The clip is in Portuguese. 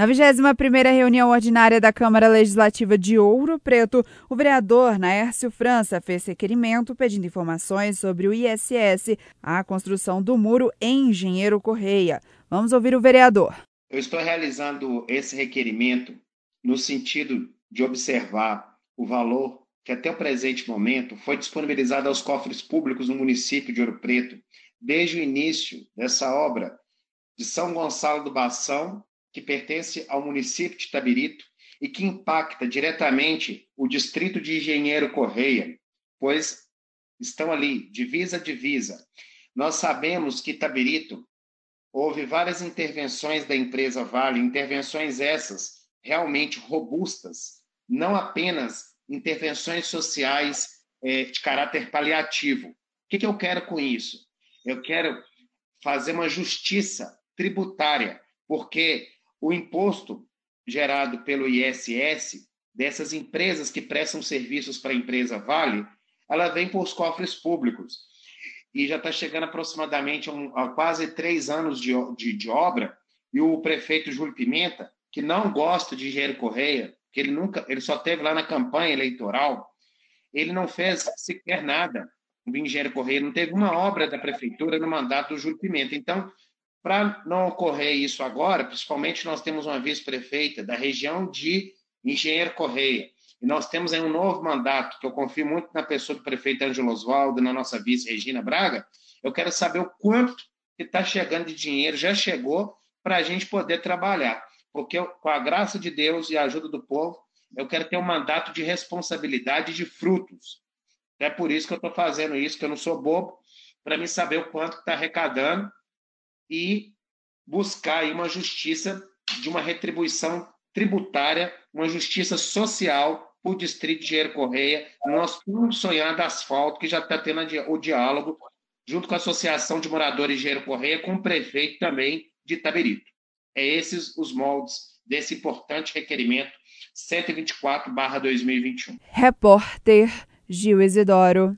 Na 21ª reunião ordinária da Câmara Legislativa de Ouro Preto, o vereador Naércio França fez requerimento pedindo informações sobre o ISS, a construção do muro em Engenheiro Correia. Vamos ouvir o vereador. Eu estou realizando esse requerimento no sentido de observar o valor que até o presente momento foi disponibilizado aos cofres públicos no município de Ouro Preto desde o início dessa obra de São Gonçalo do Bação, que pertence ao município de Tabirito e que impacta diretamente o distrito de Engenheiro Correia, pois estão ali, divisa a divisa. Nós sabemos que Tabirito houve várias intervenções da empresa Vale, intervenções essas realmente robustas, não apenas intervenções sociais é, de caráter paliativo. O que, que eu quero com isso? Eu quero fazer uma justiça tributária, porque o imposto gerado pelo ISS dessas empresas que prestam serviços para a empresa Vale, ela vem por os cofres públicos. E já está chegando aproximadamente a, quase três anos de, de, de, obra, e o prefeito Júlio Pimenta, que não gosta de Engenheiro Correia, que ele nunca, ele só teve lá na campanha eleitoral, ele não fez sequer nada do Engenheiro Correia, não teve uma obra da prefeitura no mandato do Júlio Pimenta. Então, para não ocorrer isso agora, principalmente nós temos uma vice-prefeita da região de Engenheiro Correia, e nós temos aí um novo mandato, que eu confio muito na pessoa do prefeito Ângelo Oswaldo, na nossa vice Regina Braga, eu quero saber o quanto que está chegando de dinheiro, já chegou, para a gente poder trabalhar. Porque eu, com a graça de Deus e a ajuda do povo, eu quero ter um mandato de responsabilidade de frutos. É por isso que eu estou fazendo isso, que eu não sou bobo, para mim saber o quanto está arrecadando e buscar uma justiça de uma retribuição tributária, uma justiça social para o distrito de Engenheiro Correia, nosso sonhado asfalto, que já está tendo o diálogo junto com a Associação de Moradores de Engenheiro Correia, com o prefeito também de Itaberito. É esses os moldes desse importante requerimento 124/2021. Repórter Gil Isidoro.